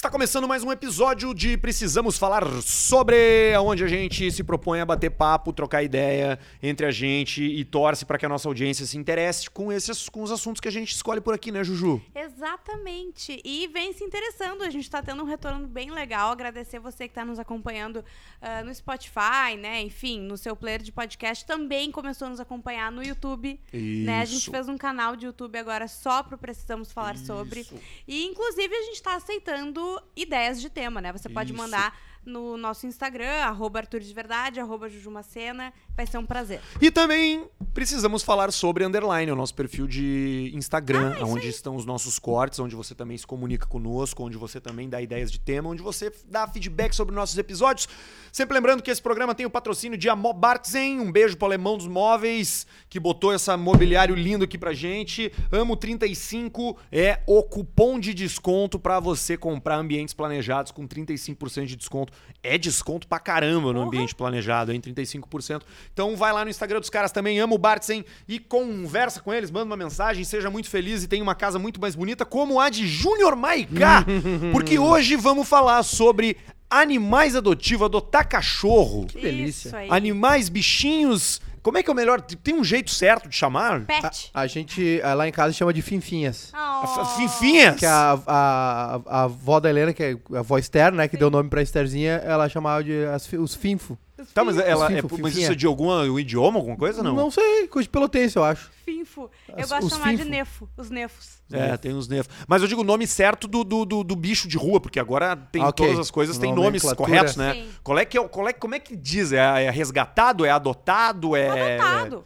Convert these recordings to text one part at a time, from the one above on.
Está começando mais um episódio de Precisamos Falar Sobre, onde a gente se propõe a bater papo, trocar ideia entre a gente e torce para que a nossa audiência se interesse com esses com os assuntos que a gente escolhe por aqui, né, Juju? Exatamente. E vem se interessando. A gente está tendo um retorno bem legal. Agradecer você que está nos acompanhando uh, no Spotify, né? Enfim, no seu player de podcast. Também começou a nos acompanhar no YouTube. Isso. Né? A gente fez um canal de YouTube agora só pro Precisamos Falar Isso. Sobre. E, inclusive, a gente está aceitando ideias de tema, né? Você pode Isso. mandar no nosso Instagram, arroba Arthur de Verdade, arroba Jujumacena. Vai ser um prazer. E também precisamos falar sobre Underline, o nosso perfil de Instagram, Ah, onde estão os nossos cortes, onde você também se comunica conosco, onde você também dá ideias de tema, onde você dá feedback sobre nossos episódios. Sempre lembrando que esse programa tem o patrocínio de Amobartzen, um beijo pro alemão dos móveis, que botou esse mobiliário lindo aqui pra gente. Amo 35 é o cupom de desconto pra você comprar ambientes planejados com 35% de desconto. É desconto pra caramba no ambiente planejado, hein? 35%. Então vai lá no Instagram dos caras também, amo o Bartzen e conversa com eles, manda uma mensagem, seja muito feliz e tenha uma casa muito mais bonita como a de Júnior Maiká. porque hoje vamos falar sobre animais adotivos, adotar cachorro. Que delícia. Animais, bichinhos. Como é que é o melhor? Tem um jeito certo de chamar? Pet. A gente, eh, lá em casa, chama de finfinhas. Oh. Finfinhas? Que a, a, a avó da Helena, que é a avó Esther, né, que deu o nome pra Estherzinha, ela chamava de as os finfo. Tá, mas, ela, é, Finfo, mas finfinha. isso é de algum idioma, alguma coisa? Não. sei, coisa de pelotense, eu acho. Finfo. Eu As- gosto de os chamar de finfo. nefo. Os nefos. É, tem uns nervos. Mas eu digo o nome certo do, do, do, do bicho de rua, porque agora tem Ok. todas as coisas, tem nomes corretos, né? Sim. Qual é que é, qual é, como é que diz? É, é resgatado? É adotado? É. Adotado.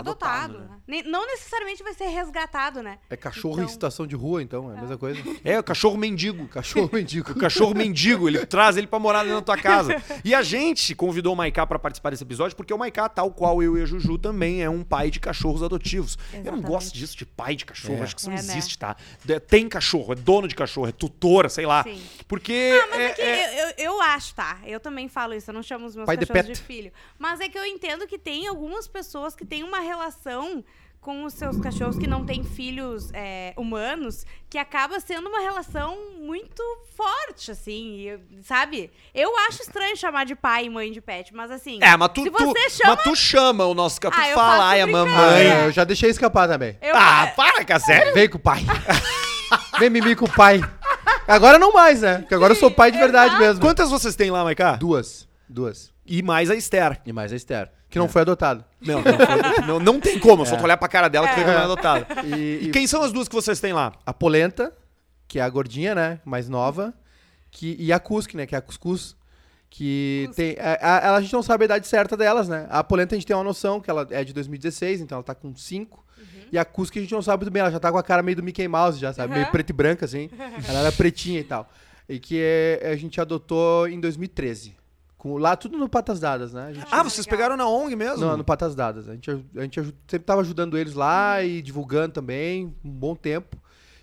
Adotado, Adotado. né? Nem- Não necessariamente vai ser resgatado, né? É cachorro Então- em situação de rua, então, é a mesma coisa. É, o cachorro mendigo. Cachorro mendigo. O cachorro mendigo, ele traz ele pra morar dentro da tua casa. E a gente convidou o Maiká pra participar desse episódio, porque o Maiká, tal qual eu e a Juju, também é um pai de cachorros adotivos. Eu não Exatamente. gosto disso de pai de cachorro, É. acho que isso não É, né? existe, tá? De- Tem cachorro, é dono de cachorro, é tutora, sei lá. Sim. Porque. Ah, mas é, que é- Eu, eu, eu acho, tá? Eu também falo isso, eu não chamo os meus Pai de cachorros de, pet. filho. Mas é que eu entendo que tem algumas pessoas que têm uma relação com os seus cachorros que não têm filhos é, humanos, que acaba sendo uma relação muito forte, assim, e sabe? Eu acho estranho chamar de pai e mãe de pet, mas assim, É, mas tu, se tu- você chama... mas tu chama o nosso tu Ah, fala, ai, a brincadeira. mamãe. É. eu já deixei escapar também. eu- Ah, para, Cassé. Vem com o pai. Vem mimir com o pai. Agora não mais, né? Porque agora eu sou pai de verdade exato. mesmo. Quantas vocês têm lá, Maiká? Duas. Duas. E mais a Esther. E mais a Esther, que não foi adotada. Não, não, foi- não, não tem como, só É. tu olhar pra cara dela que É. foi que não é adotada. E, E quem são as duas que vocês têm lá? a polenta, que é a gordinha, né? Mais nova. Que, e a cusque, né? Que é a cuscuz. Que Cusque. tem. A, a, a gente não sabe a idade certa delas, né? A polenta a gente tem uma noção que ela é de 2016, então ela tá com 5. E a cusque a gente não sabe muito bem, ela já tá com a cara meio do Mickey Mouse, já, sabe? Meio Uhum. preto e branca, assim. Ela era pretinha e tal. E que é- a gente adotou em 2013. Com, lá tudo no Patas Dadas, né? A gente, Ah, vocês legal. pegaram na ONG mesmo? não, no Patas Dadas. A gente, a gente sempre tava ajudando eles lá e divulgando também, um bom tempo.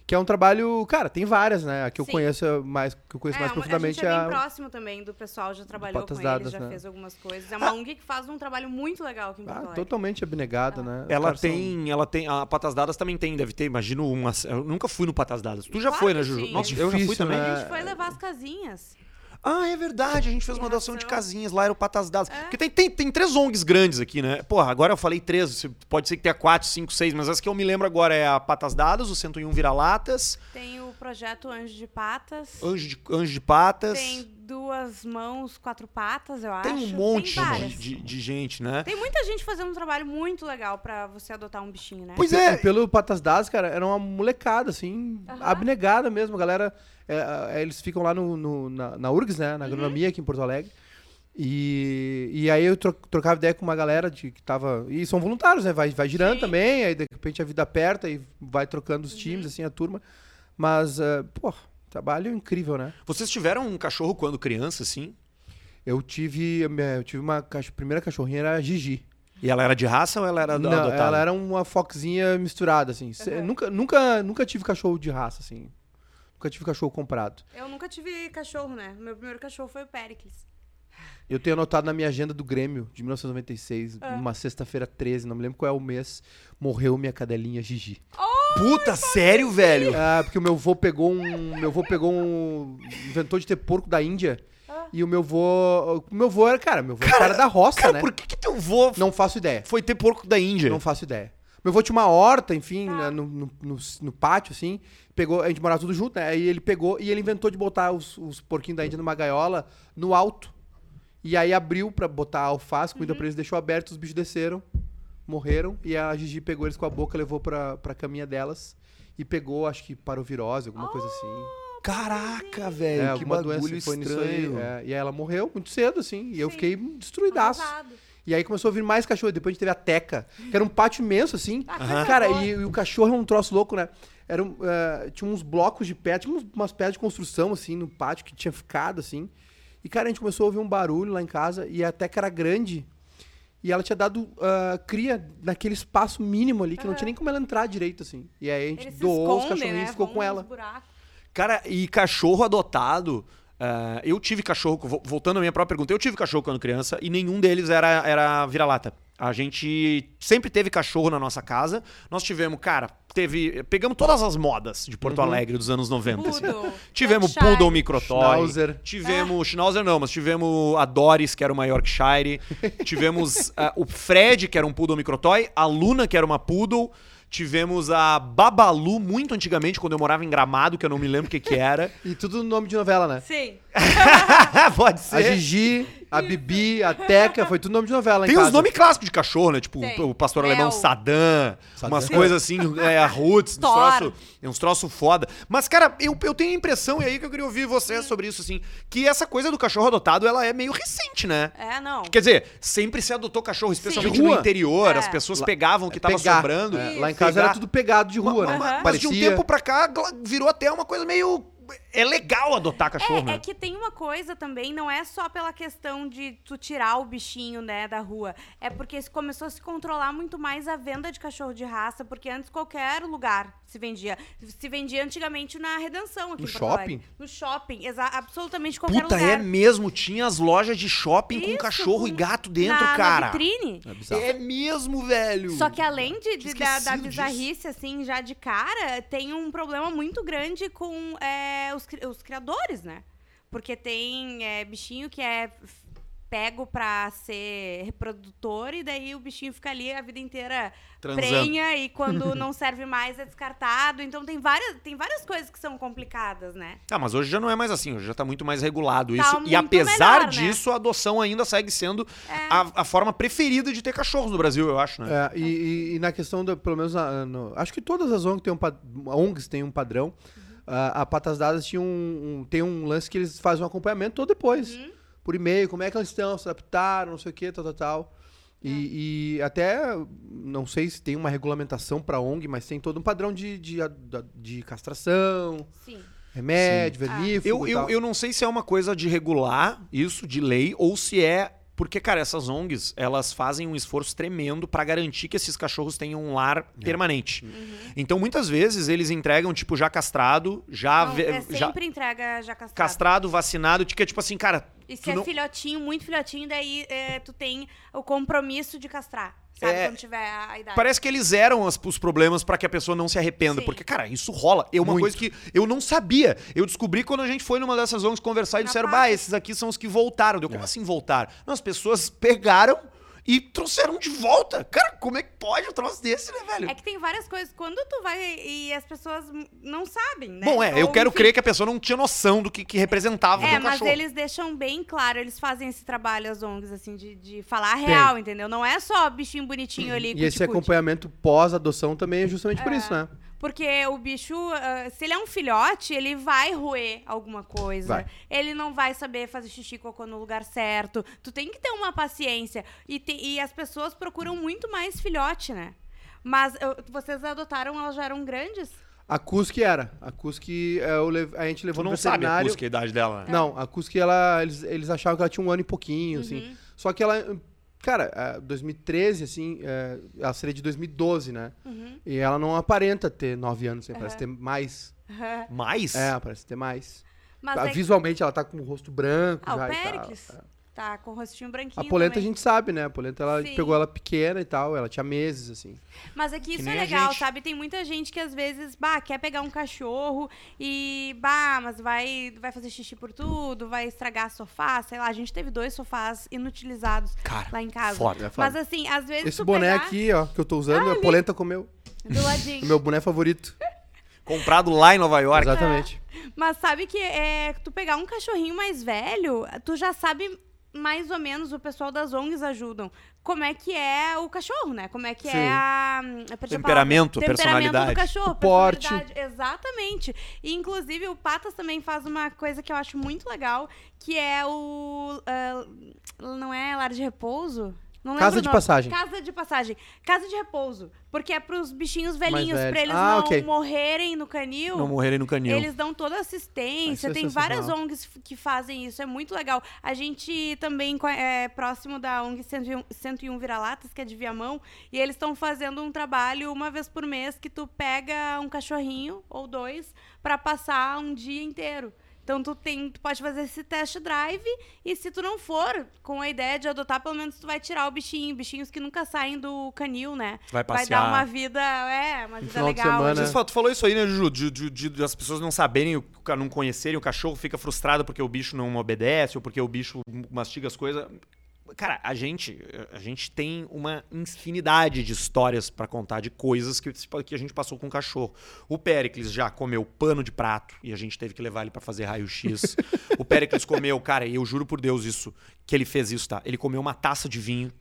Que é um trabalho, cara, tem várias, né? A que eu Sim. conheço mais, que eu conheço mais uma- profundamente a é gente é bem a. próximo também do pessoal, já trabalhou Patas com Dadas, eles, já né? fez algumas coisas. É uma ONG que faz um trabalho muito legal aqui em Porto Ah, totalmente abnegada, né? Os Ela caras são- tem, ela tem, a Patas Dadas também tem, deve ter, imagino uma, eu nunca fui no Patas Dadas. Tu já Claro foi, né, Juju? Nossa, É eu já fui difícil, também. né? A gente foi levar as casinhas. Ah, é verdade, a gente fez uma Tem doação de casinhas, lá era o Patas Dadas. É. Porque tem, tem, tem três ONGs grandes aqui, né? Porra, agora eu falei três, pode ser que tenha quatro, cinco, seis, mas as que eu me lembro agora é a Patas Dadas, o 101 Vira-Latas, Tem o projeto Anjo de Patas. Anjo de, Anjo de Patas. Tem duas mãos, quatro patas, eu Tem acho. um monte Tem de, de- gente, né? Tem muita gente fazendo um trabalho muito legal pra você adotar um bichinho, né? Pois E é. pelo Patas Dadas, cara, era uma molecada, assim, abnegada mesmo. A galera, é, é, eles ficam lá no, no- na, na URGS, né? Uhum. Na agronomia aqui em Porto Alegre. E, e aí eu tro- trocava ideia com uma galera de, que tava. E são voluntários, né? Vai, vai girando Sim. também, aí de repente a vida aperta e vai trocando Uhum. os times, assim, a turma. Mas, uh, pô, trabalho incrível, né? Vocês tiveram um cachorro quando criança, assim? Eu tive. Eu tive uma cach- primeira cachorrinha era a Gigi. E ela era de raça ou ela era Não, adotada? ela era uma foxinha misturada, assim. Uhum. Nunca, nunca, nunca tive cachorro de raça, assim. Nunca tive cachorro comprado. Eu nunca tive cachorro, né? Meu primeiro cachorro foi o Pericles. Eu tenho anotado na minha agenda do Grêmio, de 1996, Ah. uma sexta-feira 13, não me lembro qual é o mês, morreu minha cadelinha Gigi. Oh, Puta, sério, velho? Ah, porque o meu avô pegou um. Meu avô pegou um. Inventou de ter porco da Índia. E o meu avô. O meu avô era, cara, meu avô era cara da roça, Cara, né? por que, que teu vô Não faço ideia. foi ter porco da Índia? Não faço ideia. Meu avô tinha uma horta, enfim, né, no, no, no- no pátio, assim. Pegou, a gente morava tudo junto, né? Aí ele pegou e ele inventou de botar os, os porquinhos da Índia numa gaiola no alto. E aí abriu pra botar alface, comida pra eles, deixou aberto, os bichos desceram, morreram. E a Gigi pegou eles com a boca, levou pra, pra caminha delas. E pegou, acho que parovirose, alguma coisa assim. Caraca, É, velho, que alguma bagulho doença foi nisso aí. é. e aí ela morreu muito cedo, assim. E eu Sim. fiquei destruidaço. Arrasado. E aí começou a vir mais cachorro. Depois a gente teve a Teca, que era um pátio imenso, assim. Coisa Cara, e, e o cachorro é um troço louco, né? Era, um, eh, tinha uns blocos de pedra, tinha uns- umas pedras de construção, assim, no pátio que tinha ficado, assim. E, cara, a gente começou a ouvir um barulho lá em casa e a Teca era grande. E ela tinha dado ah, cria naquele espaço mínimo ali, que não tinha nem como ela entrar direito, assim. E aí a gente Eles doou os escondem, cachorrinhos né? e ficou Vão com ela. buracos. Cara, e cachorro adotado. Ah, eu tive cachorro, vo- voltando à minha própria pergunta, eu tive cachorro quando criança e nenhum deles era, era vira-lata. A gente sempre teve cachorro na nossa casa. Nós tivemos, cara, teve. Pegamos todas as modas de Porto Alegre dos anos 90. assim. Poodle, Tivemos Yorkshire. Poodle Microtoy. Schnauzer. Tivemos. Schnauzer não, mas tivemos a Doris, que era uma Yorkshire. tivemos ah, o Fred, que era um Poodle Microtoy. A Luna, que era uma Poodle. Tivemos a Babalu, muito antigamente, quando eu morava em Gramado, que eu não me lembro o que que era. E tudo no nome de novela, né? Sim. Pode A ser. Gigi, a Bibi, a Teca, foi tudo nome de novela em Tem casa. os nomes clássicos de cachorro, né? Tipo, Tem. o pastor Mel. alemão Saddam, Saddam. umas coisas assim, é, a Roots, uns troços uns troço foda. Mas, cara, eu, eu tenho a impressão, e aí que eu queria ouvir você sobre isso, assim, que essa coisa do cachorro adotado, ela é meio recente, né? É, não. Quer dizer, sempre se adotou cachorro, especialmente no interior, É. as pessoas Lá- pegavam o que tava Pegar. sobrando. É, lá em casa Pegar. era tudo pegado de rua, né? Mas de um Parecia- tempo pra cá, virou até uma coisa meio... É legal adotar cachorro, É, né? é que tem uma coisa também, não é só pela questão de tu tirar o bichinho, né, da rua. É porque começou a se controlar muito mais a venda de cachorro de raça, porque antes qualquer lugar se vendia. Se vendia antigamente na Redenção aqui No shopping? No shopping, absolutamente qualquer Puta, lugar. é mesmo. Tinha as lojas de shopping com Isso, cachorro e com- gato dentro, na, cara. Na vitrine. É bizarro. É mesmo, velho. Só que além de, de- da, da esquecido disso. bizarrice, assim, já de cara, tem um problema muito grande com é, os, cri- os criadores, né? Porque tem é, bichinho que é pego pra ser reprodutor e daí o bichinho fica ali a vida inteira Transando. prenha e quando não serve mais é descartado. Então tem várias, tem várias coisas que são complicadas, né? Ah, mas hoje já não é mais assim, hoje já tá muito mais regulado Tá isso. E apesar melhor, né? disso, a adoção ainda segue sendo É. a, a forma preferida de ter cachorros no Brasil, eu acho, né? É, e, e- e na questão, da, pelo menos, na- no- acho que todas as ONGs têm um, ONGs têm um padrão. A, a Patas Dadas tinha um, um- tem um lance que eles fazem um acompanhamento todo depois. Por e-mail, como é que elas estão, se adaptaram, não sei o que, tal, tal, tal. E, e até, não sei se tem uma regulamentação para ONG, mas tem todo um padrão de, de, de castração, Sim. remédio, Ah. vermífugo Eu, e eu, tal. eu não sei se é uma coisa de regular isso, de lei, ou se é. Porque, cara, essas ONGs, elas fazem um esforço tremendo pra garantir que esses cachorros tenham um lar É. permanente. Uhum. Então, muitas vezes, eles entregam, tipo, já castrado, já, Não, é já sempre entrega já castrado. castrado, vacinado, que é tipo assim, cara. E se é não- filhotinho, muito filhotinho, daí é, tu tem o compromisso de castrar. Sabe? É, Quando tiver a, idade. Parece que eles eram as- os problemas pra que a pessoa não se arrependa. Sim. Porque, cara, isso rola. É uma Muito. coisa que eu não sabia. Eu descobri quando a gente foi numa dessas ONGs conversar e Na disseram, bah, esses aqui são os que voltaram. Deu, como É. assim voltaram? Não, as pessoas pegaram e trouxeram de volta. Cara, como é que pode um troço desse, né, velho? É que tem várias coisas. Quando tu vai e as pessoas não sabem, né? Bom, é, eu Ou, quero enfim, crer que a pessoa não tinha noção do que, que representava É, mas cachorro. eles deixam bem claro, eles fazem esse trabalho, as ONGs, assim, de, de falar a real, entendeu? Não é só bichinho bonitinho ali, E esse cuti-cuti. acompanhamento pós-adoção também é justamente por isso, né? Porque o bicho, ah, se ele é um filhote, ele vai roer alguma coisa. Vai. Ele não vai saber fazer xixi e cocô no lugar certo. Tu tem que ter uma paciência. E, te- e as pessoas procuram muito mais filhote, né? Mas eu- vocês adotaram, elas já eram grandes? A Cusque era. A Cusque, eu lev- a gente Tu levou no não sabe a busca, a idade dela, né? Não, a Cusque, ela, eles, eles achavam que ela tinha um ano e pouquinho, Uhum. assim. Só que ela, cara, é, 2013, assim, é, ela seria de 2012, né? Uhum. E ela não aparenta ter 9 anos, assim, parece ter mais. Mais? É, parece ter mais. Mas Ah, é que- Visualmente ela tá com o rosto branco Ah, o já e tal. É. Tá com o rostinho branquinho. A polenta a também. gente sabe, né? A polenta, ela, a Sim. pegou ela pequena e tal, ela tinha meses, assim. Mas aqui Que isso é a legal, sabe? Tem muita gente que às vezes, bah, quer pegar um cachorro e, bah, mas vai, vai fazer xixi por tudo, vai estragar sofá, sei lá. A gente teve dois sofás inutilizados Cara, lá em casa. foda. É foda. Mas assim, às vezes Esse tu boné pegar aqui, ó, que eu tô usando, a polenta comeu. do ladinho. Meu boné favorito. Comprado lá em Nova York. Exatamente. Mas sabe que é, tu pegar um cachorrinho mais velho, tu já sabe mais ou menos, o pessoal das ONGs ajudam, como é que é o cachorro, né? Como é que Sim. é a... Temperamento. Temperamento personalidade. do cachorro, O porte. Exatamente. E, inclusive, o Patas também faz uma coisa que eu acho muito legal, que é o... ah, não é lar de repouso? Não lembro Casa de passagem. Casa de passagem. Casa de repouso. Porque é pros bichinhos velhinhos, velhos. pra eles Ah, não ok. morrerem no canil. Não morrerem no canil. Eles dão toda a assistência, é tem várias sensacional. ONGs f- que fazem isso, é muito legal. A gente também co- é próximo da ONG 101, 101 Vira-Latas, que é de Viamão, e eles estão fazendo um trabalho uma vez por mês que tu pega um cachorrinho ou dois pra passar um dia inteiro. Então tu, tem, tu pode fazer esse test drive e se tu não for com a ideia de adotar, pelo menos tu vai tirar o bichinho, bichinhos que nunca saem do canil, né? Vai Vai passear. dar uma vida, é, uma vida legal. semana. Tu falou isso aí, né, Juju? De, de- de- de as pessoas não saberem, não conhecerem o cachorro, fica frustrado porque o bicho não obedece ou porque o bicho mastiga as coisas. Cara, a gente, a gente tem uma infinidade de histórias pra contar de coisas que, que a gente passou com o cachorro. O Pericles já comeu pano de prato e a gente teve que levar ele pra fazer raio-x. o Pericles comeu, cara, e eu juro por Deus isso, que ele fez isso, tá? Ele comeu uma taça de vinho.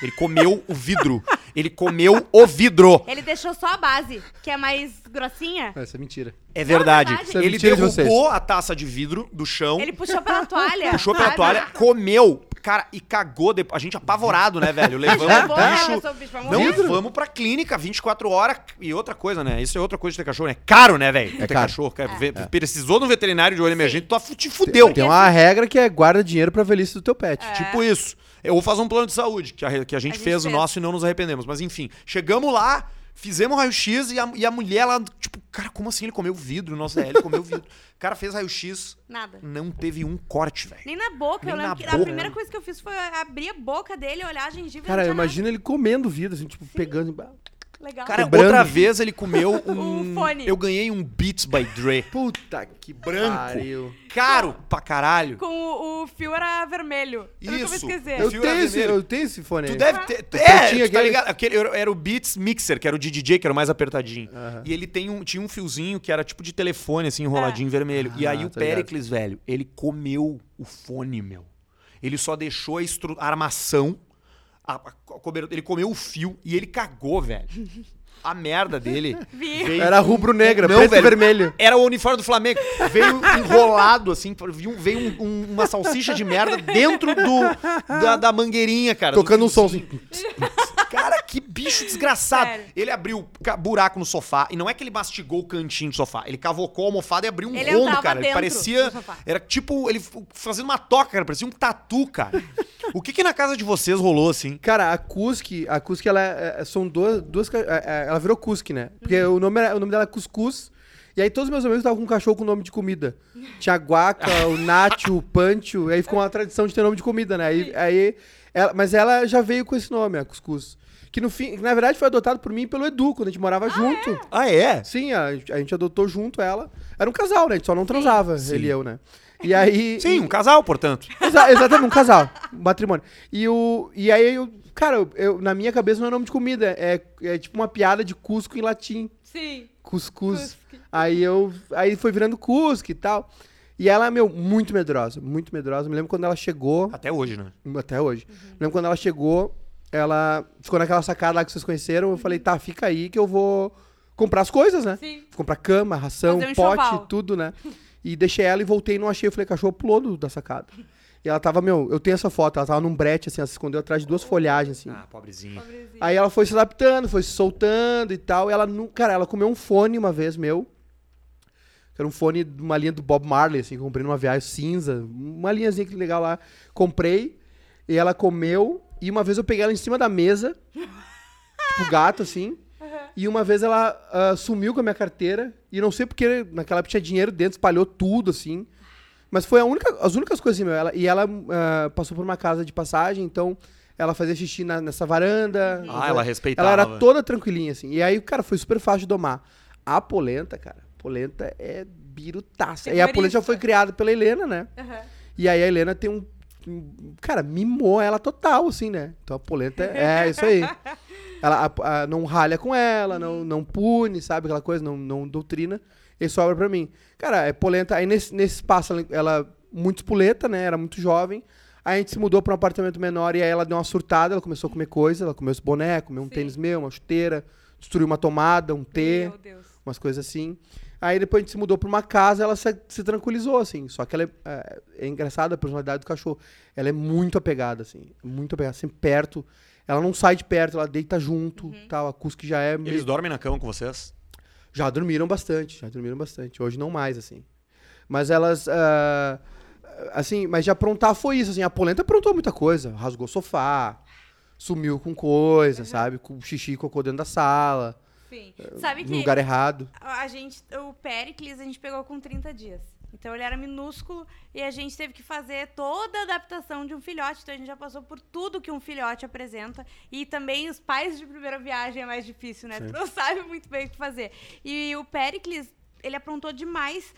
Ele comeu o vidro. Ele comeu o vidro. Ele deixou só a base, que é mais grossinha. Essa é mentira. É verdade. verdade. Isso é Ele mentira de vocês. derrubou a taça de vidro do chão, Ele puxou pela toalha. puxou pela toalha, comeu, cara, e cagou. depois. A gente apavorado, né, velho? Levamos o né, bicho. o bicho pra Não, vamos pra clínica 24 horas. E outra coisa, né? Isso é outra coisa de ter cachorro, né? Caro, né, velho? ter caro. cachorro. cara. Vê- Precisou de um veterinário de olho emergente, tu te fudeu. Tem uma regra que é guarda dinheiro pra velhice do teu pet. É. Tipo isso. Eu vou fazer um plano de saúde, que a, que a gente gente fez o nosso e não nos arrependemos. Mas enfim, chegamos lá, fizemos raio-x e a, e a mulher lá, tipo, cara, como assim ele comeu vidro? Nossa, é, ele comeu vidro. O cara fez raio-x, Nada. não teve um corte, velho. Nem na boca. eu Nem lembro na que boca. a primeira coisa que eu fiz foi abrir a boca dele, olhar a gengiva Cara, e eu imagino ele comendo vida, assim, tipo, pegando. Legal. Cara, Quebrando. outra vez ele comeu um. O fone. Eu ganhei um Beats by Dre. Puta que Branco. pariu. Caro pra caralho. Com o, o fio era vermelho. Eu nunca vou Isso. esquecer. Eu tenho, esse, vermelho. eu tenho esse fone Tu aí. deve ter. Eu É, tinha tu tá aquele- ligado? Aquele, era, o Beats Mixer, que era o de DJ, que era o mais apertadinho. E ele tem um, tinha um fiozinho que era tipo de telefone, assim, enroladinho vermelho. e Ah, aí o tô ligado. Pericles, velho, ele comeu o fone, meu. Ele só deixou a, a armação, a- a co- cobertura- ele comeu o fio e ele cagou, velho. A merda dele veio Era rubro-negra, preto velho. e vermelho. Era o uniforme do Flamengo. Veio enrolado, assim. Veio, veio um- um- uma salsicha de merda dentro do, da, da mangueirinha, cara. do Tocando um som assim. Que bicho desgraçado. Sério. Ele abriu buraco no sofá. E não é que ele mastigou o cantinho do sofá. Ele cavocou a almofada e abriu um Ele rombo, cara. Ele parecia. Era tipo ele fazendo uma toca, cara. Parecia um tatu, cara. O que que na casa de vocês rolou, assim? Cara, a Kuski, a Kuski, ela é- é- são duas, duas. é- é- Ela virou Kuski, né? Porque Uhum. o, nome era- o nome dela é Cuscuz. E aí todos os meus amigos estavam com um cachorro com nome de comida. Tinha Guaca, o Nacho, o Pancho. E aí ficou uma tradição de ter nome de comida, né? Aí, aí ela- mas ela já veio com esse nome, a Cuscuz. Que no fim, na verdade foi adotado por mim e pelo Edu, quando a gente morava junto. Ah, é? Sim, a, gente- a gente adotou junto ela. Era um casal, né? A gente só não transava, Sim. ele e eu, né? E aí. Sim, e- um casal, portanto. Exa- exatamente, um casal, um matrimônio. E, o, e aí, eu, cara, eu, eu- na minha cabeça não é nome de comida, é, é tipo uma piada de Cusco em latim. Sim. Cuscuz. Cusque. Aí eu. Aí foi virando Cusco e tal. E ela, meu, muito medrosa, muito medrosa. Me lembro quando ela chegou, Até hoje, né? até hoje. Me lembro quando ela chegou, ela ficou naquela sacada lá que vocês conheceram. Eu falei, tá, fica aí que eu vou comprar as coisas, né? Sim. comprar cama, ração, um pote, enxoval. tudo, né? E deixei ela e voltei e não achei. Eu falei, cachorro pulou do- da sacada. E ela tava, meu, eu tenho essa foto, ela tava num brete, assim, ela se escondeu atrás de duas folhagens, assim. Ah, pobrezinho. Pobrezinho. Aí ela foi se adaptando, foi se soltando e tal. E ela, cara, ela comeu um fone uma vez meu. Que era um fone de uma linha do Bob Marley, assim, que eu comprei numa viagem cinza. Uma linhazinha que legal lá. Comprei. E ela comeu. E uma vez eu peguei ela em cima da mesa. tipo gato, assim. E uma vez ela ah, sumiu com a minha carteira. E não sei porque naquela época tinha dinheiro dentro, espalhou tudo, assim. Mas foi a única, as únicas coisas assim, meu. Ela, e ela ah, passou por uma casa de passagem, então ela fazia xixi na- nessa varanda. Ah, ela respeitava. Ela era toda tranquilinha, assim. E aí, cara, foi super fácil de domar. A polenta, cara, polenta é birutaça. E a polenta já foi criada pela Helena, né? Aham. E aí a Helena tem um. Cara, mimou ela total, assim, né? Então a polenta é, é isso aí. Ela a- a- não ralha com ela, não, não pune, sabe? Aquela coisa, não, não doutrina. E sobra pra mim. Cara, é polenta. Aí nesse, nesse espaço ela, ela muito espoleta, né? Era muito jovem. Aí a gente se mudou pra um apartamento menor e aí ela deu uma surtada, ela começou a comer coisa, ela comeu esse boné, comeu um Sim. tênis meu, uma chuteira, destruiu uma tomada, um T umas coisas assim. Aí depois a gente se mudou pra uma casa, ela se, se tranquilizou, assim. Só que ela é, é, é engraçada a personalidade do cachorro. Ela é muito apegada, assim. Muito apegada, sempre perto. Ela não sai de perto, ela deita junto, tal. A Cusque já é... meio- Eles dormem na cama com vocês? Já dormiram bastante, já dormiram bastante. Hoje não mais, assim. Mas elas... ah, assim, mas de aprontar foi isso, assim. A polenta aprontou muita coisa. Rasgou sofá, sumiu com coisa, sabe? Com xixi e cocô dentro da sala, Sim. Sabe no que lugar errado. a gente, o Pericles a gente pegou com 30 dias. Então ele era minúsculo e a gente teve que fazer toda a adaptação de um filhote. Então a gente já passou por tudo que um filhote apresenta. E também os pais de primeira viagem é mais difícil, né? Tu não sabe muito bem o que fazer. E o Pericles, ele aprontou demais.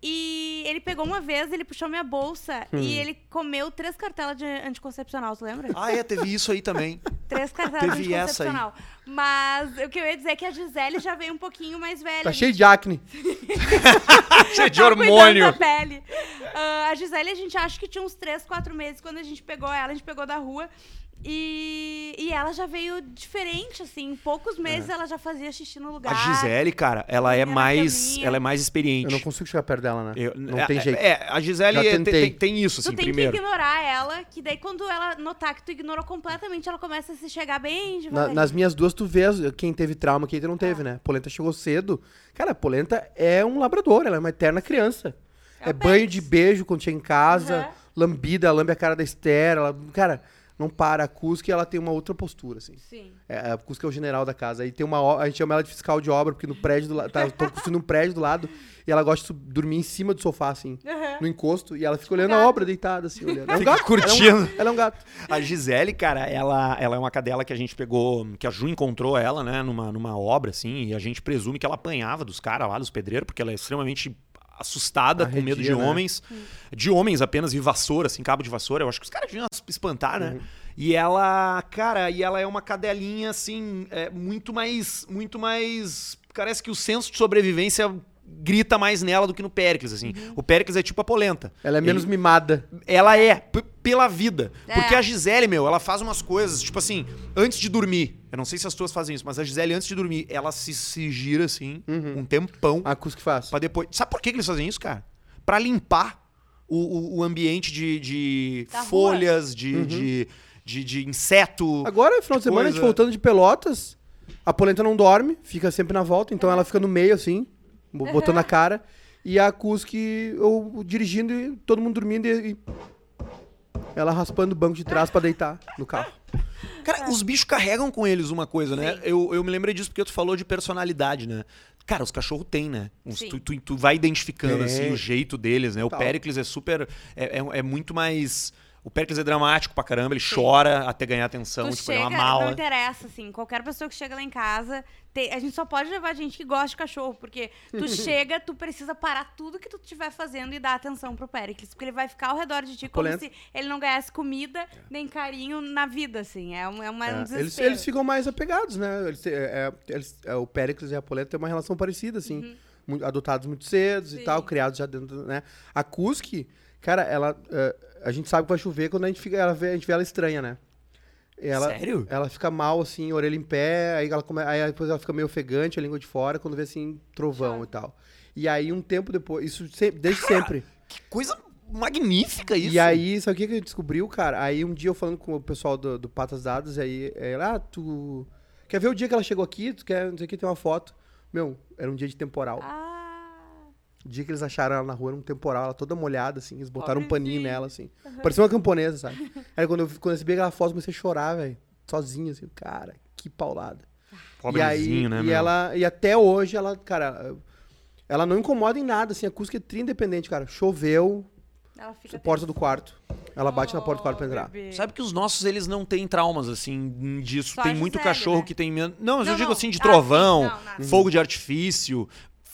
E ele pegou uma vez, ele puxou minha bolsa Hum. e ele comeu três cartelas de anticoncepcional, tu lembra? Ah, é, teve isso aí também. Três cartelas de Teve essa aí. anticoncepcional. Mas o que eu ia dizer é que a Gisele já veio um pouquinho mais velha. Tá cheio de acne. Cheio de hormônio. da pele. Ah, a Gisele, a gente acha que tinha uns 3, 4 meses quando a gente pegou ela, a gente pegou da rua. E, e ela já veio diferente, assim. Em poucos meses ela já fazia xixi no lugar. A Gisele, cara, ela é mais, ela é mais experiente. Eu não consigo chegar perto dela, né? Eu- não é, tem é, jeito. É, a Gisele é- tem, tentei. tem- tem isso, assim, Tu tem primeiro. que ignorar ela, que daí quando ela notar que tu ignorou completamente, ela começa a se chegar bem Na- nas minhas duas, tu vê as- quem teve trauma, quem não teve, né? Polenta chegou cedo. Cara, a Polenta é um labrador, ela é uma eterna criança. É É, banho de beijo quando chega em casa, Aham. lambida, lambe a cara da Esther. Ela, cara, não para. A Cusque, ela tem uma outra postura, assim. Sim. É, a Cusque é o general da casa. Aí tem uma. A gente chama ela de fiscal de obra, porque no prédio do lado. Tá, tô construindo um prédio do lado. E ela gosta de dormir em cima do sofá, assim. Aham. No encosto. E ela fica olhando a gato. obra deitada, assim, olhando. É um gato. curtindo. Ela é um, ela é um gato. A Gisele, cara, ela, ela é uma cadela que a gente pegou, que a Ju encontrou ela, né, numa, numa obra, assim, e a gente presume que ela apanhava dos caras lá, dos pedreiros, porque ela é extremamente assustada, com medo de Arredia, né? homens. De homens apenas, e vassoura, assim, cabo de vassoura. Eu acho que os caras deviam espantar, né? E ela, cara, e ela é uma cadelinha, assim, é, muito mais, muito mais... Parece que o senso de sobrevivência grita mais nela do que no Péricles, assim. O Péricles é tipo a polenta. Ela é menos mimada. Ela é, pela vida. É. Porque a Gisele, meu, ela faz umas coisas, tipo assim, antes de dormir. Eu não sei se as tuas fazem isso, mas a Gisele, antes de dormir, ela se, se gira assim, Uhum. um tempão, A Cusque faz. pra depois. Sabe por que, que eles fazem isso, cara? Pra limpar o, o, o ambiente de, de rua. folhas, de, de, de, de inseto. Agora, final de Que semana, a gente voltando de Pelotas, a polenta não dorme, fica sempre na volta, então ela fica no meio, assim, bo- botando a cara. E a Cusque, eu dirigindo e todo mundo dormindo e, e ela raspando o banco de trás pra deitar no carro. Cara, os bichos carregam com eles uma coisa, né? Eu, eu me lembrei disso porque tu falou de personalidade, né? Cara, os cachorros têm, né? Uns- tu, tu, tu vai identificando, Tem. assim, o jeito deles, né? O. Pericles é super... É, é, é muito mais... O Pericles é dramático pra caramba, ele chora até ganhar atenção, Tu tipo, ele é chega, uma mala. não interessa, assim, qualquer pessoa que chega lá em casa, tem- a gente só pode levar gente que gosta de cachorro, porque tu chega, tu precisa parar tudo que tu estiver fazendo e dar atenção pro Pericles, porque ele vai ficar ao redor de ti como Polenta. se ele não ganhasse comida nem carinho na vida, assim, é, um, é, uma, um É, desespero. eles, eles ficam mais apegados, né? Eles, é, é, eles- é, o Péricles e a Polenta têm uma relação parecida, assim. Muito- adotados muito cedo e Uhum. Sim. tal, criados já dentro, né? A Cusque, cara, ela... é, a gente sabe que vai chover quando a gente, fica, ela vê, a gente vê ela estranha, né? Ela, Sério? Ela fica mal, assim, orelha em pé, aí, ela come, aí depois ela fica meio ofegante, a língua de fora, quando vê, assim, trovão e tal. E aí, um tempo depois, isso sempre, desde sempre. Que coisa magnífica isso. E aí, sabe o que que a gente descobriu, cara? Aí um dia eu falando com o pessoal do, do Patas Dadas, aí ela, ah, tu. Quer ver o dia que ela chegou aqui? Tu quer, não sei o que, tem uma foto. Meu, era um dia de temporal. Ah, O dia que eles acharam ela na rua era um temporal, ela toda molhada, assim, eles botaram um paninho nela, assim. Parecia uma camponesa, sabe? aí quando eu, quando eu recebi aquela foto, eu comecei a chorar, velho. Sozinho, assim, cara, que paulada. e aí, Pobrezinho, né, e meu? ela, e até hoje, ela, cara, ela não incomoda em nada, assim, a Cusca é tri independente, cara. Choveu, Ela fica porta do quarto. Ela bate na porta do quarto pra Oh, entrar. bebê. Sabe que os nossos, eles não têm traumas, assim, disso. Só tem muito Gisele, cachorro né? que tem medo. Não, mas eu Não, digo não. assim, de Ah, trovão, sim. Não, fogo de artifício.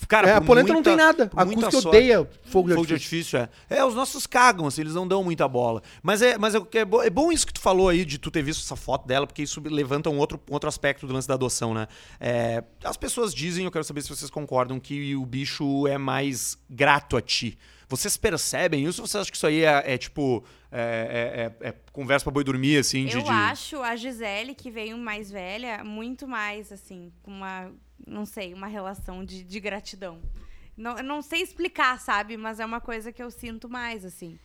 Cara, É, a polenta não muita- tem nada. A sorte. odeia fogo de Fogo de artifício. artifício, é. É, os nossos cagam, assim, eles não dão muita bola. Mas é, mas é, é, bo- é bom isso que tu falou aí, de tu ter visto essa foto dela, porque isso levanta um outro, outro aspecto do lance da adoção, né? É, as pessoas dizem, eu quero saber se vocês concordam, que o bicho é mais grato a ti. Vocês percebem isso ou vocês acham que isso aí é, é tipo. É, é- é- é conversa pra boi dormir, assim? De, Eu de- acho a Gisele, que veio mais velha, muito mais, assim, com uma, não sei, uma relação de, de gratidão. Não, não sei explicar, sabe? Mas é uma coisa que eu sinto mais, assim.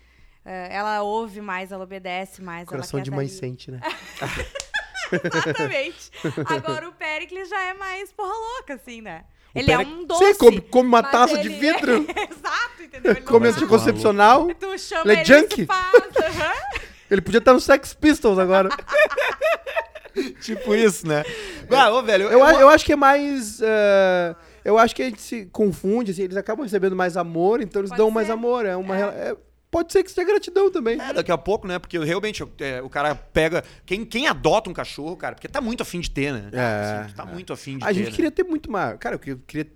É, ela ouve mais, ela obedece mais. Coração de mãe ali. sente, né? Exatamente. Agora o Pericles já é mais porra louca, assim, né? O ele é um doce. Sim, come, come uma taça de ele- vidro. Exato, entendeu? Ele come anticoncepcional. Tu chama Ele é ele, junk. se faz, aham. Ele podia estar no Sex Pistols agora. Tipo isso, né? Ah, ô, velho, Eu, a- eu acho que é mais. eh, eu acho que a gente se confunde, assim, eles acabam recebendo mais amor, então eles Pode dão mais ser. amor. É uma, É. é- pode ser que seja gratidão também. É, daqui a pouco, né? Porque realmente é, o cara pega. Quem, quem adota um cachorro, cara, porque tá muito afim de ter, né? É, Assim, tá muito afim de a ter. gente né? queria ter muito mais. Cara, eu queria, queria,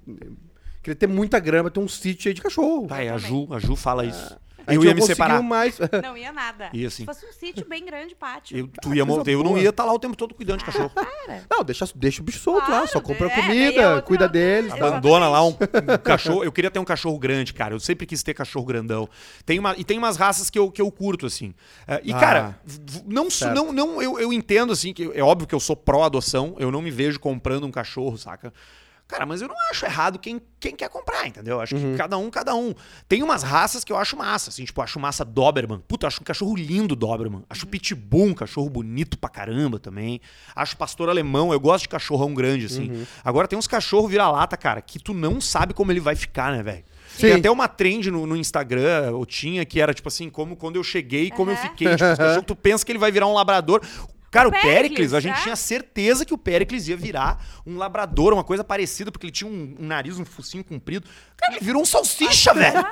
queria ter muita grama, ter um sítio aí de cachorro. Vai, a Ju, a Ju fala isso. Eu ia me separar. mais. Não ia nada. Ia sim. Se fosse um sítio bem grande, pátio. Eu, tu ia, mo- coisa eu não ia estar lá o tempo todo cuidando de cachorro. Para. Não, deixa, deixa o bicho solto lá, Claro, só compra é, é comida, cuida deles. Exato. tá? Abandona lá um, um cachorro. Eu queria ter um cachorro grande, cara. Eu sempre quis ter cachorro grandão. Tem uma, e tem umas raças que eu, que eu curto, assim. É, e, Ah, cara, não, certo. não, não eu, eu entendo, assim, que é óbvio que eu sou pró-adoção. Eu não me vejo comprando um cachorro, saca? Cara, mas eu não acho errado quem, quem quer comprar, entendeu? Acho Uhum. que cada um, cada um. Tem umas raças que eu acho massa, assim, tipo, eu acho massa Doberman. Puta, eu acho um cachorro lindo Doberman. Acho Pitbull um cachorro bonito pra caramba também. Acho pastor alemão, eu gosto de cachorrão grande, assim. Uhum. Agora tem uns cachorro vira-lata, cara, que tu não sabe como ele vai ficar, né, velho? Sim. Tem até uma trend no, no Instagram, ou tinha, que era tipo assim, como quando eu cheguei e como eu Aham. fiquei. Tipo, os cachorros, tu pensa que ele vai virar um labrador. Cara, o, Pericles, Pericles, a gente é? tinha certeza que o Pericles ia virar um labrador, uma coisa parecida, porque ele tinha um, um nariz, um focinho comprido. Cara, ele virou um salsicha, velho.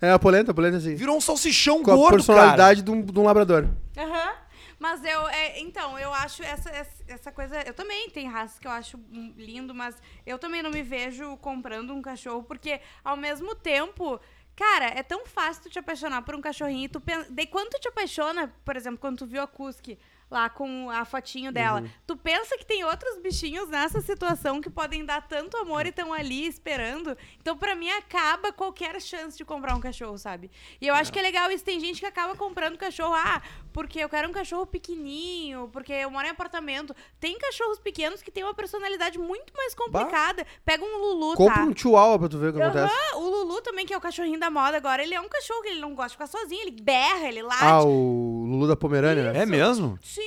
É, a polenta, a polenta assim. Virou um salsichão Com a gordo, personalidade de um, de um labrador. Aham. Mas eu, é, então, eu acho essa, essa, essa coisa. Eu também tenho raças que eu acho lindo, mas eu também não me vejo comprando um cachorro, porque ao mesmo tempo. Cara, é tão fácil tu te apaixonar por um cachorrinho. e Tu pensa, daí quando tu te apaixona, por exemplo, quando tu viu a Kuski lá com a fotinho dela, Uhum. tu pensa que tem outros bichinhos nessa situação que podem dar tanto amor e estão ali esperando. Então, pra mim, acaba qualquer chance de comprar um cachorro, sabe? E eu acho que é legal isso. Tem gente que acaba comprando cachorro, ah, porque eu quero um cachorro pequenininho, porque eu moro em apartamento. Tem cachorros pequenos que têm uma personalidade muito mais complicada. Pega um Lulu, Compra tá? um chihuahua pra tu ver o que acontece. Aham, o Lulu também, que é o cachorrinho da moda agora, ele é um cachorro que ele não gosta de ficar sozinho, ele berra, ele late. Ah, o Lulu da Pomerânia, né? É mesmo? Sim,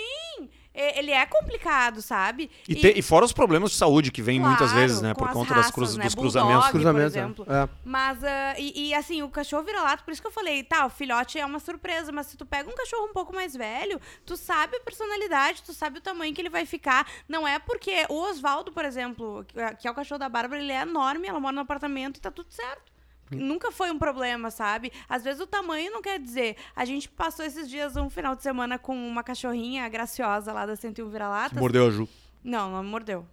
e- ele é complicado, sabe? E, te- e fora os problemas de saúde que vem muitas Claro, vezes, né? Por conta das raças, cruz- né? dos Bulldog, cruzamentos. por Cruzamento, exemplo. é. Mas, ah, e, e, assim, o cachorro vira-lata, por isso que eu falei, tá, o filhote é uma surpresa, mas se tu pega um cachorro um pouco mais velho, tu sabe a personalidade, tu sabe o tamanho que ele vai ficar. Não é porque o Oswaldo, por exemplo, que é- que é o cachorro da Bárbara, ele é enorme, ela mora no apartamento e tá tudo certo. Nunca foi um problema, sabe? Às vezes o tamanho não quer dizer. A gente passou esses dias um final de semana com uma cachorrinha graciosa lá da 101 Vira-Latas. Mordeu a Ju. Não, não mordeu.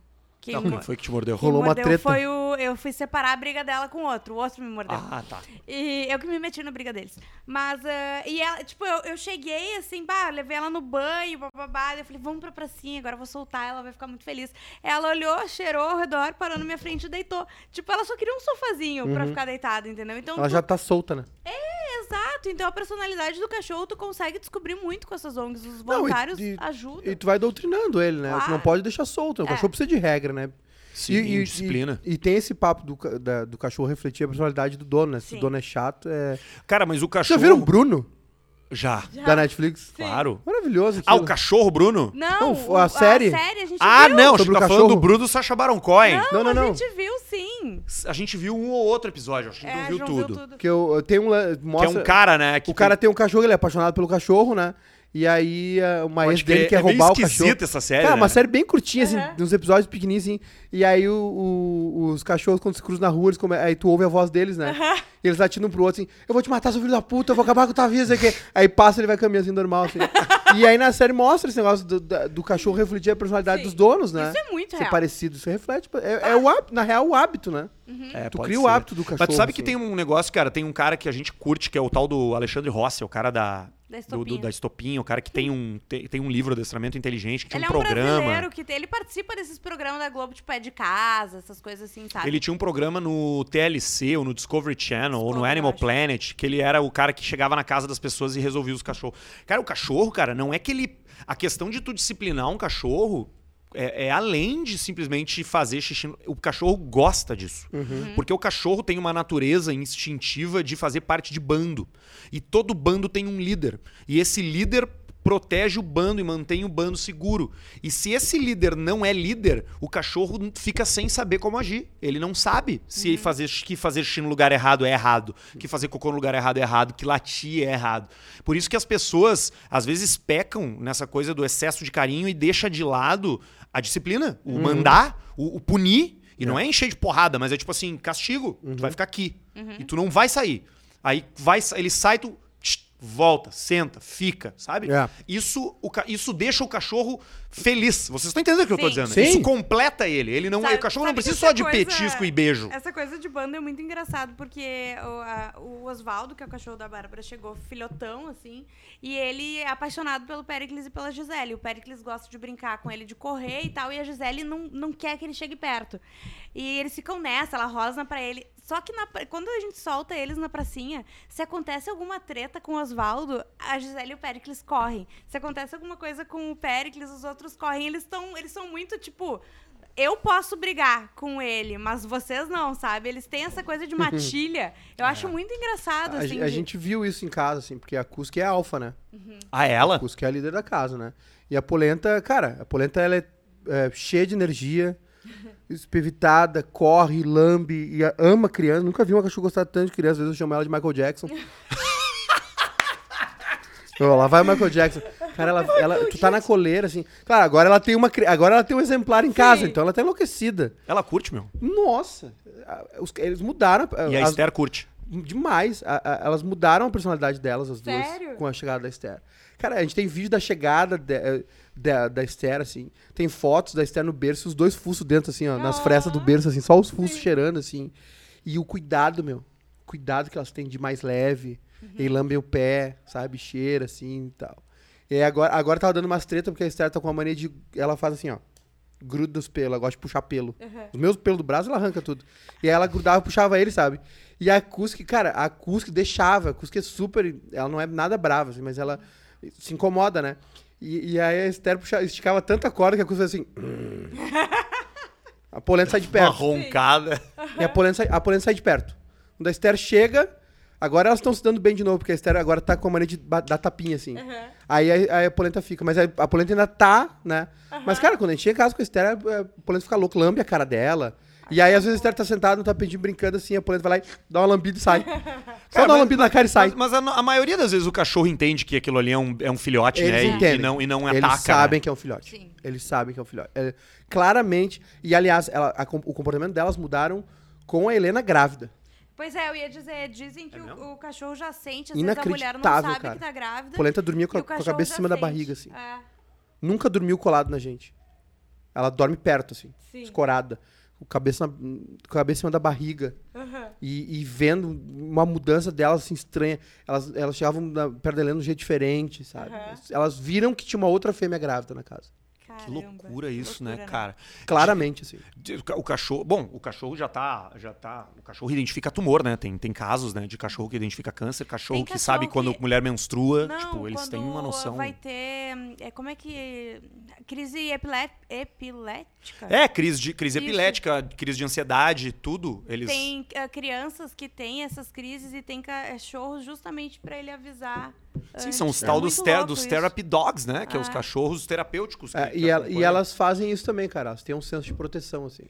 Quem Não, quem foi que te mordeu? Rolou uma mordeu treta. foi o. Eu fui separar a briga dela com o outro. O outro me mordeu. Ah, tá. E eu que me meti na briga deles. Mas, ah, e ela, tipo, eu, eu cheguei assim, bah, levei ela no banho, bababá. Eu falei, vamos pra pracinha, agora eu vou soltar, ela vai ficar muito feliz. Ela olhou, cheirou ao redor, parou na minha frente e deitou. Tipo, ela só queria um sofazinho pra ficar deitada, entendeu? Então, Ela tu- já tá solta, né? é, exato. Então, a personalidade do cachorro, tu consegue descobrir muito com essas ONGs. Os Não, e- voluntários e- ajudam. E tu vai doutrinando ele, né? Tu não Claro. pode deixar solto. O É. cachorro precisa de regra, né? Sim, e, e- disciplina. E, e tem esse papo do, da- do cachorro refletir a personalidade do dono, né? Se Sim. o dono é chato, é. Cara, mas o Já cachorro. viram o Bruno, Já. Já. da Netflix? Claro. Maravilhoso. Ah, o aquilo. cachorro, Bruno? Não, Não, o- a série? A série a gente Ah, viu. não, Sobre o tá falando do Bruno do Sacha Baron Cohen. Não, não, a não. gente viu sim. A gente viu um ou outro episódio, acho que É, não a viu tudo. viu tudo. Que eu, eu tenho um. la- Que Mostra, é um cara, né? Que O cara tem um cachorro, ele é apaixonado pelo cachorro, né? E aí a- uma Pode ex dele quer é roubar o cachorro. esquisita essa série, Cara, né? uma série bem curtinha, assim, Aham. uns episódios pequenininhos, assim. E aí o- o- os cachorros, quando se cruzam na rua, eles come... aí tu ouve a voz deles, né? E eles latindo um pro outro assim, eu vou te matar, seu filho da puta, eu vou acabar com tua vida, sei o quê. Aí passa, ele vai caminhando assim, normal, assim. e aí na série mostra esse negócio do, do cachorro refletir a personalidade Sim. dos donos, né? Isso é muito Ser real. parecido, isso reflete. É, é o hábito, na real, o hábito, né? É, Tu cria o ser. hábito do cachorro. Mas tu sabe que assim. tem um negócio, cara, tem um cara que a gente curte, que é o tal do Alexandre Rossi, o cara da... Da do- do- Estopinha. da Estopinha, o cara que tem um, tem, tem um livro Adestramento Inteligente, que tinha Ele um é um programa. brasileiro que tem, ele participa desses programas da Globo, tipo, é de casa, essas coisas assim, sabe? Ele tinha um programa no TLC, ou no Discovery Channel, ou no Discovery, Animal. Planet, que ele era o cara que chegava na casa das pessoas e resolvia os cachorros. Cara, o cachorro, cara, não é que ele. A questão de tu disciplinar um cachorro é, é além de simplesmente fazer xixi. O cachorro gosta disso. Uhum. Porque o cachorro tem uma natureza instintiva de fazer parte de bando. E todo bando tem um líder. E esse líder protege o bando e mantém o bando seguro. E se esse líder não é líder, o cachorro fica sem saber como agir. Ele não sabe se fazer que fazer xixi no lugar errado é errado, que fazer cocô no lugar errado é errado, que latir é errado. Por isso que as pessoas às vezes pecam nessa coisa do excesso de carinho e deixa de lado a disciplina, o mandar, o, o punir. E não é encher de porrada, mas é tipo assim, castigo. Tu vai ficar aqui. E tu não vai sair. Aí vai, ele sai, tu volta, senta, fica, sabe? É. Isso, o, isso deixa o cachorro feliz. Vocês estão entendendo o que eu tô Sim. dizendo? Sim. Isso completa ele. Ele não, Sabe- o cachorro não precisa só de coisa- petisco e beijo. Essa coisa de banda é muito engraçado, porque o, a- o Oswaldo, que é o cachorro da Bárbara, chegou filhotão, assim, e ele é apaixonado pelo Pericles e pela Gisele. O Pericles gosta de brincar com ele, de correr e tal, e a Gisele não, não quer que ele chegue perto. E eles ficam nessa, ela rosna pra ele. Só que na quando a gente solta eles na pracinha, se acontece alguma treta com o Oswaldo, a Gisele e o Pericles correm. Se acontece alguma coisa com o Pericles, os outros correm. Eles estão eles são muito, tipo... Eu posso brigar com ele, mas vocês não, sabe? Eles têm essa coisa de matilha. Eu acho muito engraçado, A, assim. a de- gente viu isso em casa, assim, porque a Cusca é alfa, né? Ah, A ela? Cusca é a líder da casa, né? E a Polenta, cara, a Polenta ela é, é, cheia de energia, espivitada, corre, lambe e a- ama criança. Nunca vi uma cachorra gostar tanto de criança, às vezes eu chamo ela de Michael Jackson. Ó, lá vai o Michael Jackson. Cara, ela, ela, tu tá na coleira, assim. Claro, agora ela tem uma, agora ela tem um exemplar em casa, então ela tá enlouquecida. Ela curte, meu. Nossa, a- os- eles mudaram. E a as- Esther curte. Demais. A- a- elas mudaram a personalidade delas, as duas, Sério? com a chegada da Esther. Cara, a gente tem vídeo da chegada de- da, da Esther, assim. Tem fotos da Esther no berço, os dois fuços dentro, assim, ó, nas Ah. frestas do berço, assim, só os fuços cheirando, assim. E o cuidado, meu. Cuidado que elas têm de mais leve. E lambem o pé, sabe? Cheira, assim e tal. E agora, agora tava dando umas treta, porque a Esther tá com uma mania de. Ela faz assim, ó. Gruda os pelos, ela gosta de puxar pelo. Uhum. Os meus pelos do braço, ela arranca tudo. E aí ela grudava e puxava ele, sabe? E a Kuski, cara, a Kuski deixava. A Kuski é super. Ela não é nada brava, assim, mas ela se incomoda, né? E, e aí a Esther puxava, esticava tanta corda que a fazia assim. "Hum." a polenta sai de Uma perto. roncada. E a polenta, sai, a polenta sai de perto. Quando a Esther chega, agora elas estão se dando bem de novo, porque a Esther agora tá com a mania de ba- dar tapinha, assim. Uhum. Aí, a- aí a polenta fica. Mas a, a polenta ainda tá, né? Mas, cara, quando a gente chega em casa com a Esther, a, a polenta fica louca, lambe a cara dela. E aí, às vezes, a Esther tá sentada no tapetinho brincando assim, a polenta vai lá e dá uma lambida e sai. Só dá uma lambida na cara e sai. Mas, mas a, a maioria das vezes o cachorro entende que aquilo ali é um, é um filhote, Eles né? E- entendem. E, não, e não Eles ataca. sabem né? que é um filhote. Sim. Eles sabem que é um filhote. É, claramente. E, aliás, ela- a com- o comportamento delas mudaram com a Helena grávida. Pois é, eu ia dizer, dizem que É o, o cachorro já sente, às vezes a mulher não sabe cara. que tá grávida. A polenta dormia com com a cabeça em cima da sente. barriga, assim. É, Nunca dormiu colado na gente. Ela dorme perto, assim. Sim. Escorada. A cabeça, na- cabeça em cima da barriga. Aham. E, e vendo uma mudança delas assim estranha. Elas, elas chegavam na, perto da Helena de um jeito diferente, sabe? Aham. Elas viram que tinha uma outra fêmea grávida na casa. Que Caramba, loucura isso, loucura, né, cara? Claramente, assim. De- O ca- o cachorro, bom, o cachorro já tá, já tá, o cachorro identifica tumor, né? Tem, tem casos, né, de cachorro que identifica câncer, cachorro Tem que cachorro sabe quando que- a mulher menstrua, Não, tipo, eles têm uma quando noção. vai ter... É, como é que... Crise epilé- epilética? É, crise de crise Isso. epilética, crise de ansiedade, tudo, eles Tem ah, crianças que têm essas crises e tem cachorros justamente pra ele avisar. Sim, antes. são os É tal dos, ter- dos therapy dogs, né? Que é os Ah. cachorros terapêuticos. que- É, que e, ela- e elas fazem isso também, cara. Elas têm um senso de proteção, assim.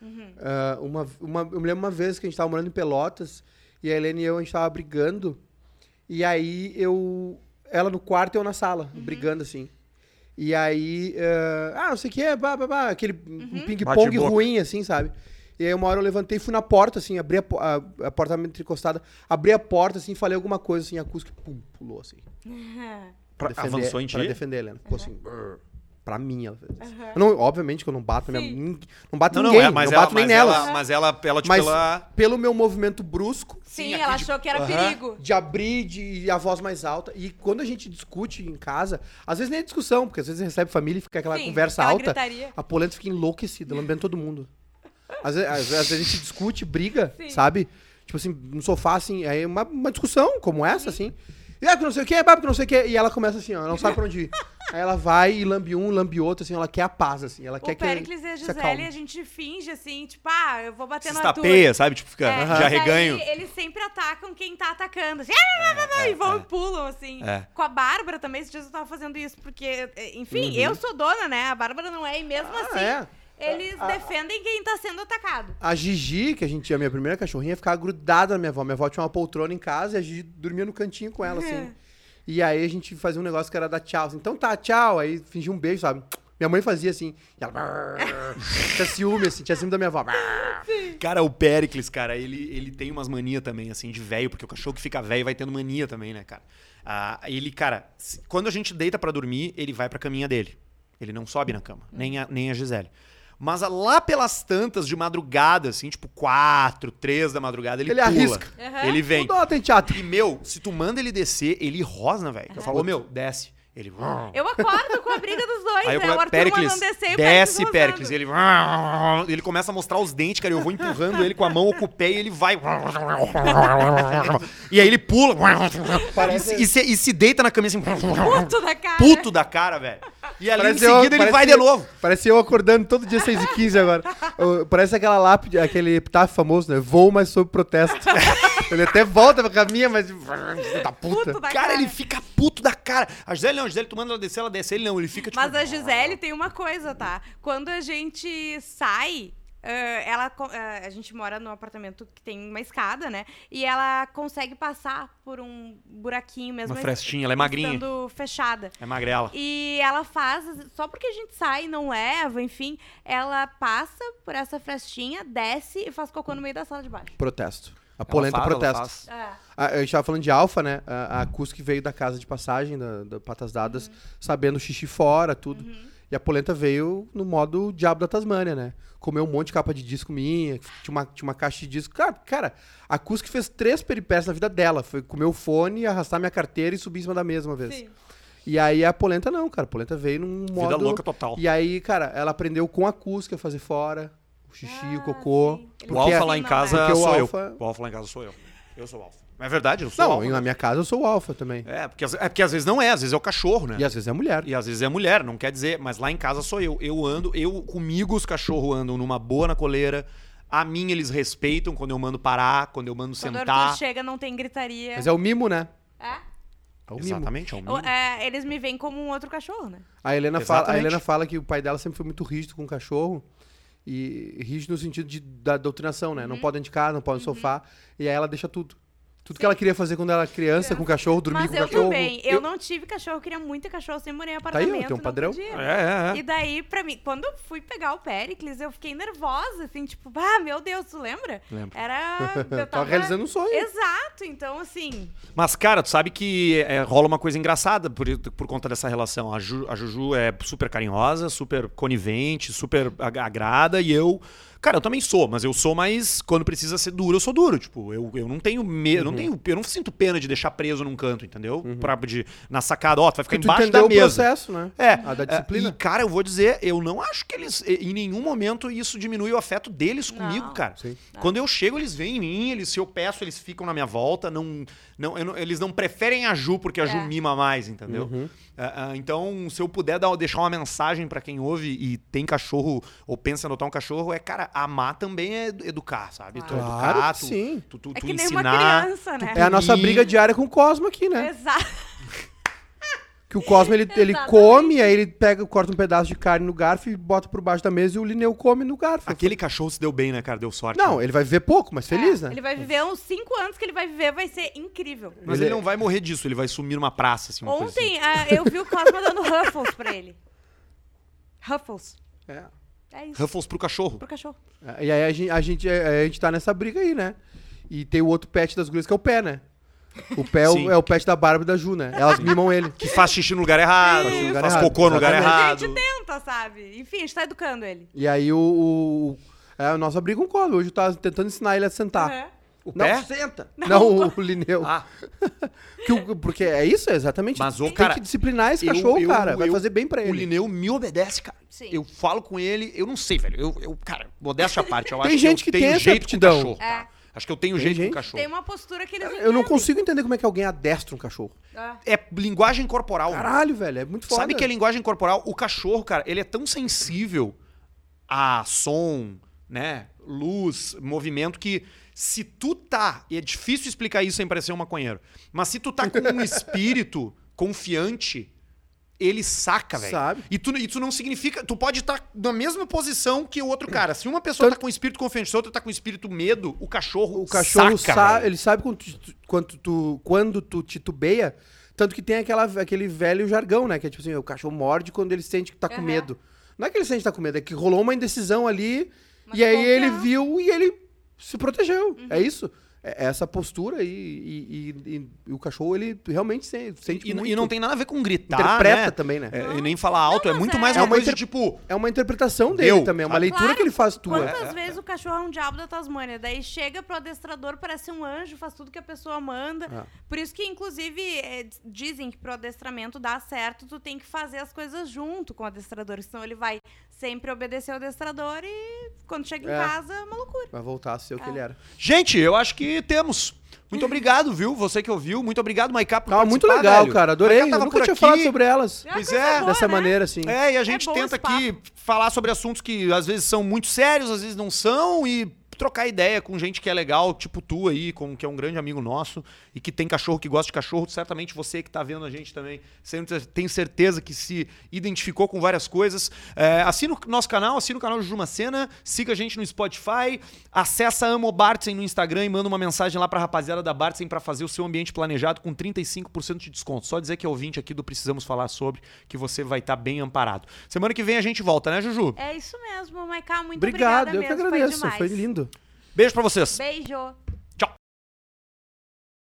Uhum. Ah, uma, uma, eu me lembro uma vez que a gente tava morando em Pelotas e a Helena e eu, a gente tava brigando. E aí eu. Ela no quarto e eu na sala, Uhum. brigando assim. E aí. ah, ah, não sei o que, bah, bah, bah, aquele um Uhum. ping-pong ruim, assim, sabe? E aí uma hora eu levantei e fui na porta, assim, abri a, a, a porta encostada, abri a porta, assim, falei alguma coisa, assim, a acústica, pum, pulou, assim. Pra- avançou em ti? Pra defender a Helena. Ficou assim, brrr. pra mim ela fez isso. Eu não, obviamente que eu não bato na minha... Não bato Não, em não, ninguém, é, mas não ela, bato nem mas nela. ela, mas ela, ela tipo, Mas ela... pelo meu movimento brusco, Sim, ela de- achou que era perigo. de abrir de, a voz mais alta. E quando a gente discute em casa, às vezes nem é discussão, porque às vezes recebe família e fica aquela Sim, conversa aquela alta. gritaria. A polenta fica enlouquecida, lambendo todo mundo. Às vezes, às vezes a gente discute, briga, Sim. sabe? Tipo assim, no sofá, assim, aí uma, uma discussão como essa, assim. E ah, porque não sei o que, porque não sei o que. E ela começa assim, ó, ela não sabe pra onde ir. Aí ela vai e lambe um, lambe outro, assim, ela quer a paz, assim. Ela quer O que Pericles e a se Gisele, a gente finge assim, tipo, ah, eu vou bater Se no Arthur. estapeia, sabe? Tipo, fica É, arreganho. aí eles sempre atacam quem tá atacando. Assim, "Ah, e vão e pulam, assim. É. Com a Bárbara também, esses dias eu tava fazendo isso, porque, eh, enfim, Uhum. eu sou dona, né? A Bárbara não é, e mesmo Ah, assim, é. Eles defendem quem tá sendo atacado. A Gigi, que a gente tinha, a minha primeira cachorrinha, ficava grudada na minha avó. Minha avó tinha uma poltrona em casa e a Gigi dormia no cantinho com ela, assim. E aí a gente fazia um negócio que era dar tchau. Assim, então tá, tchau. Aí fingia um beijo, sabe? Minha mãe fazia assim. E ela. tinha ciúme, assim, tinha ciúme da minha avó. Cara, o Pericles, cara, ele, ele tem umas manias também, assim, de velho, porque o cachorro que fica velho vai tendo mania também, né, cara? Ah, ele, cara, se- quando a gente deita pra dormir, ele vai pra caminha dele. Ele não sobe na cama, nem a, nem a Gisele. Mas lá pelas tantas de madrugada, assim, tipo quatro, três da madrugada, ele, Ele pula. arrisca. Aham. Ele vem. Tudo tem teatro. E, meu, se tu manda ele descer, ele rosna, velho. Eu falo, meu, desce. Ele... Eu acordo com a briga dos dois, Aí eu né? O Arthur Pericles, mandando descer e o desce. Pericles. Ele... ele começa a mostrar os dentes, cara. Eu vou empurrando ele com a mão, com o pé e ele vai. E aí ele pula. Parece- E, se, e se deita na caminha assim. Puto da cara. Puto da cara, velho. E ali Parece em eu- seguida ele parece vai de eu- novo. Parece eu acordando todo dia 6 e 15 agora. Eu- Parece aquela lápide, aquele epitáfio famoso, né? Voo, mas sob protesto. Ele até volta pra caminha, mas... Da puta. Puto da Cara, ele fica puto da cara. A Gisele não, a Gisele, tu manda ela descer, ela desce. Ele não, ele fica tipo. Mas a Gisele tem uma coisa, tá? Quando a gente sai, ah, ela, ah, a gente mora num apartamento que tem uma escada, né? E ela consegue passar por um buraquinho mesmo. Uma frestinha, ela é magrinha. Estando fechada. É magrela. E ela faz, só porque a gente sai e não leva, enfim, ela passa por essa frestinha, desce e faz cocô no meio da sala de baixo. Protesto. A polenta faz, protesto. É. A, a gente tava falando de alfa, né? A, a Cusque veio da casa de passagem, da, da Patas Dadas, sabendo xixi fora, tudo. E a polenta veio no modo diabo da Tasmânia, né? Comeu um monte de capa de disco minha, tinha uma, tinha uma caixa de disco. Cara, cara a Cusque fez três peripécias na vida dela. Foi comer o fone, arrastar minha carteira e subir em cima da mesa uma vez. Sim. E aí a polenta não, cara. A polenta veio num modo... Vida louca total. E aí, cara, ela aprendeu com a Cusque a fazer fora. O xixi, Ah, o cocô. O alfa lá em casa sou alfa- eu. O alfa lá em casa sou eu. Eu sou o alfa. É verdade, eu sou o Não, alfa. na minha casa eu sou o alfa também. É, porque, às- é porque às vezes não é, às vezes é o cachorro, né? E às vezes é mulher. E às vezes é mulher, não quer dizer, mas lá em casa sou eu. Eu ando, eu comigo os cachorros andam numa boa na coleira. A mim eles respeitam quando eu mando parar, quando eu mando Quando o sentar. Arthur chega, não tem gritaria. Mas é o mimo, né? É? É o mimo. Exatamente, é o O- mínimo. é, eles me veem como um outro cachorro, né? A Helena, fala, a. Helena fala que o pai dela sempre foi muito rígido com o cachorro. E rígido no sentido de, da doutrinação, né? Não Uhum. pode dentro de casa, não pode no sofá. E aí ela deixa tudo. Tudo que ela queria fazer quando ela era criança, com o cachorro, dormir Mas com o eu cachorro. também. Eu, não tive cachorro, eu queria muito cachorro, sempre morei em Tá aí, apartamento. tem um padrão. É, é, é. E daí, pra mim, quando eu fui pegar o Pericles, eu fiquei nervosa, assim, tipo, ah, meu Deus, tu lembra? Lembro. Era. Eu Tava tava realizando um sonho. Exato, então assim. Mas, cara, tu sabe que é, rola uma coisa engraçada por, por conta dessa relação. A, Ju- a Juju é super carinhosa, super conivente, super ag- agrada, e eu. Cara, eu também sou, mas eu sou mais. Quando precisa ser duro, eu sou duro. Tipo, eu, eu não tenho medo, Uhum. não tenho. Eu não sinto pena de deixar preso num canto, entendeu? Pra, de, na sacada, ó, tu vai ficar Porque tu embaixo da entendeu o mesa. processo, né? É, A da é, disciplina. E, cara, eu vou dizer, eu não acho que eles. Em nenhum momento isso diminui o afeto deles Não. comigo, cara. Sim. Quando eu chego, eles vêm em mim, eles, se eu peço, eles ficam na minha volta. Não, não, eu não- eles não preferem a Ju porque a Ju É. mima mais, entendeu? Uhum. Ah, ah, então, se eu puder dar, deixar uma mensagem pra quem ouve e tem cachorro ou pensa em adotar um cachorro, é, cara, amar também é educar, sabe? Tu Claro educar, que tu, sim. tu, tu, É tu que nem uma ensinar. criança, né? É a nossa briga diária com o Cosmo aqui, né? Exato. Que o Cosmo, ele, ele come, aí ele pega, corta um pedaço de carne no garfo e bota por baixo da mesa e o Lineu come no garfo. Aquele cachorro se deu bem, né, cara? Deu sorte. Não, né? ele vai viver pouco, mas feliz, É, né? Ele vai viver uns 5 anos que ele vai viver, vai ser incrível. Mas ele- ele não vai morrer disso, ele vai sumir numa praça, assim, uma coisa assim. Ontem ah, eu vi o Cosmo dando Ruffles pra ele. Ruffles. É. É isso. Ruffles pro cachorro. Pro cachorro. É, E aí a gente, a, gente, a gente tá nessa briga aí, né? E tem o outro pet das gurias que é o pé, né? O pé é Sim. o, é o pet da Bárbara e da Ju, né? Elas mimam ele. Que faz xixi no lugar errado, Faz lugar faz errado, cocô no lugar exatamente. A errado. gente tenta, sabe? Enfim, a gente tá educando ele. E aí o. o é, a nossa briga concorda. Hoje eu tava tentando ensinar ele a sentar. Aham. O Não, pé? senta! Não, o Lineu. Ah, Que o- porque é isso, é exatamente. Mas, ô, tem cara, que disciplinar esse eu- cachorro, eu- cara. Vai eu- fazer bem pra o ele. Lineu me obedece, cara. Sim. Eu falo com ele, eu não sei, velho. Eu, eu cara, modéstia à parte, eu Tem acho gente que que eu tenho tem jeito aptidão. com cachorro. É. tá? Acho que eu tenho Tem jeito gente? com cachorro. Tem uma postura que eles Eu não entendem. consigo entender como é que alguém adestra um cachorro. Ah. É linguagem corporal. mano. Caralho, velho, é muito foda. Sabe que é linguagem corporal? O cachorro, cara, ele é tão sensível a som, né? Luz, movimento, que se tu tá. E é difícil explicar isso sem parecer um maconheiro. Mas se tu tá com um espírito confiante, ele saca, velho. Sabe. E tu, e tu não significa. Tu pode estar na mesma posição que o outro cara. Se uma pessoa Tanto- tá com espírito confiante e outra tá com espírito medo, o cachorro. O cachorro saca, sabe, velho. ele sabe quando tu, quando tu, quando tu titubeia, tanto que tem aquela, aquele velho jargão, né? Que é tipo assim, o cachorro morde quando ele sente que tá com Aham. medo. Não é que ele sente que tá com medo, é que rolou uma indecisão ali Mas e aí ele confiança. viu e ele se protegeu. Uhum. É isso. É essa postura e, e- e- e- e o cachorro, ele realmente se- sente E, muito. e não tem nada a ver com gritar. Interpreta né? também, né? É, e nem falar alto. Não, é muito é- mais É uma uma coisa inter- tipo. É uma interpretação dele Deu, também, é uma leitura Claro. que ele faz tua. Quantas vezes o cachorro é um diabo da Tasmânia? Daí chega pro adestrador, parece um anjo, faz tudo que a pessoa manda. Ah. Por isso que, inclusive, é, dizem que pro adestramento dar certo, tu tem que fazer as coisas junto com o adestrador. Senão ele vai sempre obedecer o adestrador e quando chega em É. casa, é uma loucura. Vai voltar a ser o que Ah. ele era. Gente, eu acho que temos. Muito obrigado, viu? Você que ouviu. Muito obrigado, Maiká, por Tava muito legal, velho. cara. Adorei. Eu nunca por tinha aqui. falado sobre elas. É Pois é, boa, Dessa né? maneira, assim. É, e a gente bom tenta aqui falar sobre assuntos que às vezes são muito sérios, às vezes não são, e trocar ideia com gente que é legal, tipo tu aí, com, que é um grande amigo nosso, e que tem cachorro, que gosta de cachorro. Certamente você que tá vendo a gente também, sempre tenho certeza que se identificou com várias coisas. É, assina o nosso canal, assina o canal de Juma Cena, siga a gente no Spotify, acessa a Amo Bartzen no Instagram e manda uma mensagem lá pra rapaziada da Bartzen pra fazer o seu ambiente planejado com 35% de desconto. Só dizer que é ouvinte aqui do Precisamos Falar Sobre, que você vai estar bem amparado. Semana que vem a gente volta, né, Juju? É isso mesmo, Maiká. Muito Obrigado, obrigada eu que mesmo. agradeço. Foi Foi lindo. Beijo pra vocês. Beijo.